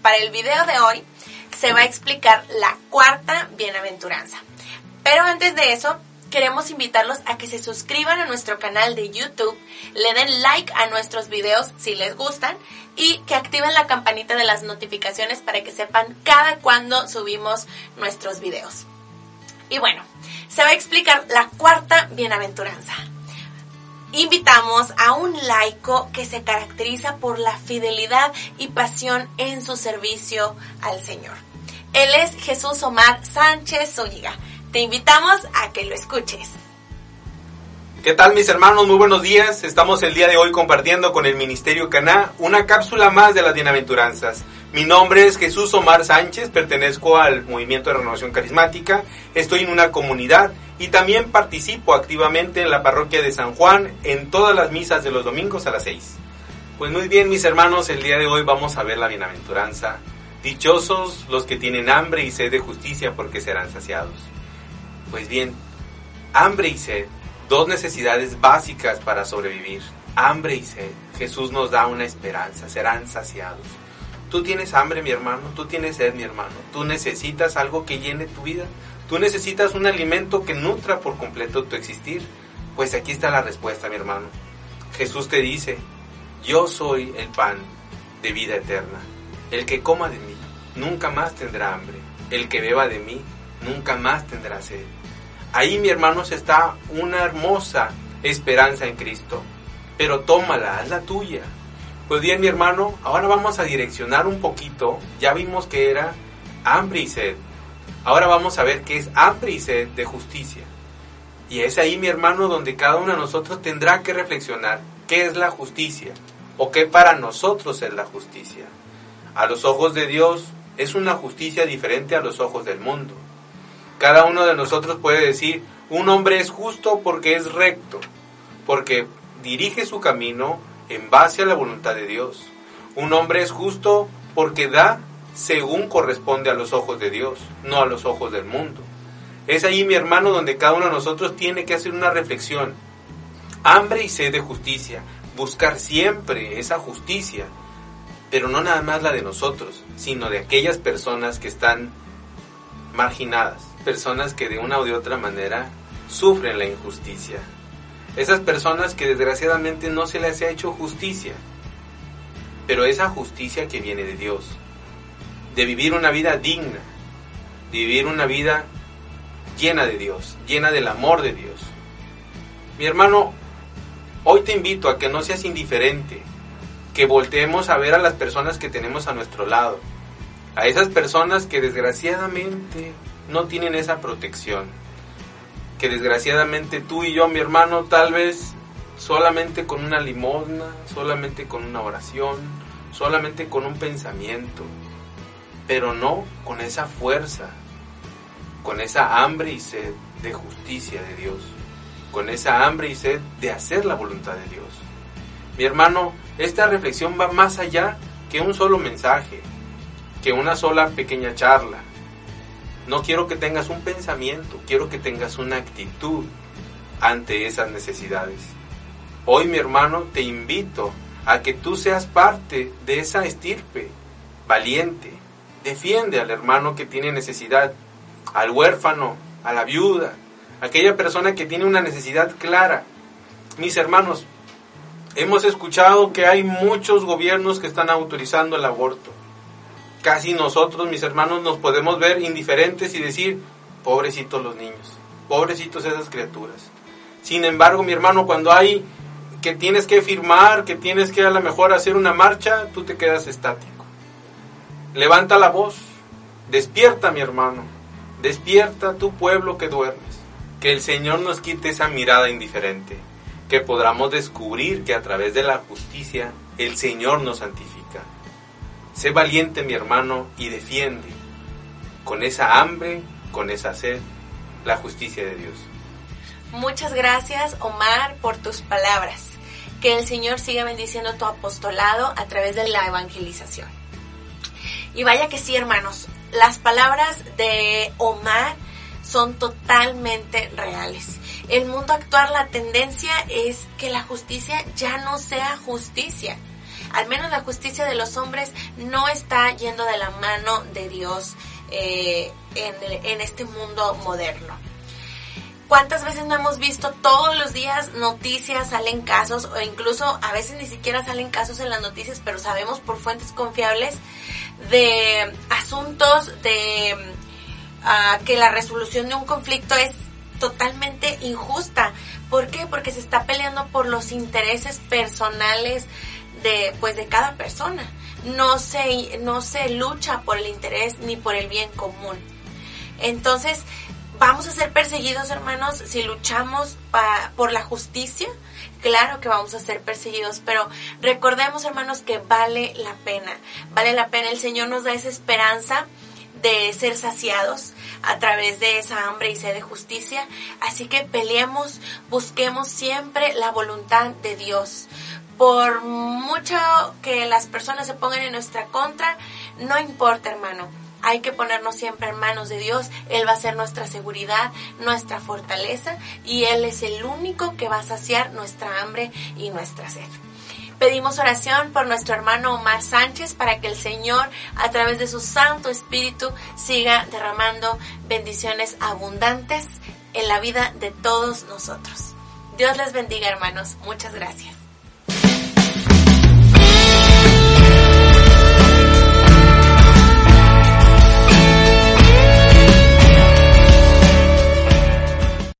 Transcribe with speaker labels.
Speaker 1: para el video de hoy se va a explicar la cuarta bienaventuranza. Pero antes de eso, queremos invitarlos a que se suscriban a nuestro canal de YouTube, le den like a nuestros videos si les gustan y que activen la campanita de las notificaciones para que sepan cada cuando subimos nuestros videos. Y bueno, se va a explicar la cuarta bienaventuranza. Invitamos a un laico que se caracteriza por la fidelidad y pasión en su servicio al Señor. Él es Jesús Omar Sánchez Zúñiga. Te invitamos a que lo escuches.
Speaker 2: ¿Qué tal mis hermanos? Muy buenos días. Estamos el día de hoy compartiendo con el Ministerio Caná una cápsula más de las bienaventuranzas. Mi nombre es Jesús Omar Sánchez, pertenezco al Movimiento de Renovación Carismática, estoy en una comunidad y también participo activamente en la parroquia de San Juan en todas las misas de los domingos a las 6. Pues muy bien mis hermanos, el día de hoy vamos a ver la bienaventuranza. Dichosos los que tienen hambre y sed de justicia porque serán saciados. Pues bien, hambre y sed dos necesidades básicas para sobrevivir, hambre y sed. Jesús nos da una esperanza, serán saciados. Tú tienes hambre, mi hermano, tú tienes sed, mi hermano, tú necesitas algo que llene tu vida, tú necesitas un alimento que nutra por completo tu existir. Pues aquí está la respuesta, mi hermano. Jesús te dice, yo soy el pan de vida eterna. El que coma de mí nunca más tendrá hambre. El que beba de mí nunca más tendrá sed. Ahí, mi hermanos, está una hermosa esperanza en Cristo. Pero tómala, la tuya. Pues bien, mi hermano, ahora vamos a direccionar un poquito. Ya vimos que era hambre y sed. Ahora vamos a ver qué es hambre y sed de justicia. Y es ahí, mi hermano, donde cada uno de nosotros tendrá que reflexionar qué es la justicia o qué para nosotros es la justicia. A los ojos de Dios es una justicia diferente a los ojos del mundo. Cada uno de nosotros puede decir, un hombre es justo porque es recto, porque dirige su camino en base a la voluntad de Dios. Un hombre es justo porque da según corresponde a los ojos de Dios, no a los ojos del mundo. Es ahí, mi hermano, donde cada uno de nosotros tiene que hacer una reflexión. Hambre y sed de justicia, buscar siempre esa justicia, pero no nada más la de nosotros, sino de aquellas personas que están marginadas, personas que de una o de otra manera sufren la injusticia. Esas personas que desgraciadamente no se les ha hecho justicia, pero esa justicia que viene de Dios, de vivir una vida digna, de vivir una vida llena de Dios, llena del amor de Dios. Mi hermano, hoy te invito a que no seas indiferente, que volteemos a ver a las personas que tenemos a nuestro lado, a esas personas que desgraciadamente no tienen esa protección, que desgraciadamente tú y yo, mi hermano, tal vez solamente con una limosna, solamente con una oración, solamente con un pensamiento, pero no con esa fuerza, con esa hambre y sed de justicia de Dios, con esa hambre y sed de hacer la voluntad de Dios. Mi hermano, esta reflexión va más allá que un solo mensaje, que una sola pequeña charla. No quiero que tengas un pensamiento, quiero que tengas una actitud ante esas necesidades. Hoy, mi hermano, te invito a que tú seas parte de esa estirpe valiente. Defiende al hermano que tiene necesidad, al huérfano, a la viuda, aquella persona que tiene una necesidad clara. Mis hermanos, hemos escuchado que hay muchos gobiernos que están autorizando el aborto casi nosotros, mis hermanos, nos podemos ver indiferentes y decir, pobrecitos los niños, pobrecitos esas criaturas. Sin embargo, mi hermano, cuando hay que tienes que firmar, que tienes que a lo mejor hacer una marcha, tú te quedas estático. Levanta la voz, despierta, mi hermano, despierta tu pueblo que duermes. Que el Señor nos quite esa mirada indiferente, que podamos descubrir que a través de la justicia el Señor nos santifica Sé valiente, mi hermano, y defiende con esa hambre, con esa sed, la justicia de Dios.
Speaker 1: Muchas gracias, Omar, por tus palabras. Que el Señor siga bendiciendo tu apostolado a través de la evangelización. Y vaya que sí, hermanos, las palabras de Omar son totalmente reales. El mundo actual, la tendencia es que la justicia ya no sea justicia al menos la justicia de los hombres no está yendo de la mano de Dios eh, en, en este mundo moderno. ¿Cuántas veces no hemos visto todos los días noticias, salen casos o incluso a veces ni siquiera salen casos en las noticias, pero sabemos por fuentes confiables de asuntos de ah, que la resolución de un conflicto es totalmente injusta. ¿Por qué? Porque se está peleando por los intereses personales de pues de cada persona. No se no se lucha por el interés ni por el bien común. Entonces, vamos a ser perseguidos, hermanos, si luchamos por la justicia. Claro que vamos a ser perseguidos, pero recordemos, hermanos, que vale la pena. Vale la pena. El Señor nos da esa esperanza de ser saciados a través de esa hambre y sed de justicia. Así que peleemos, busquemos siempre la voluntad de Dios. Por mucho que las personas se pongan en nuestra contra, no importa, hermano hay que ponernos siempre en manos de Dios. Él va a ser nuestra seguridad, nuestra fortaleza y Él es el único que va a saciar nuestra hambre y nuestra sed. Pedimos oración por nuestro hermano Omar Sánchez para que el Señor, a través de su Santo Espíritu, siga derramando bendiciones abundantes en la vida de todos nosotros. Dios les bendiga, hermanos. Muchas gracias.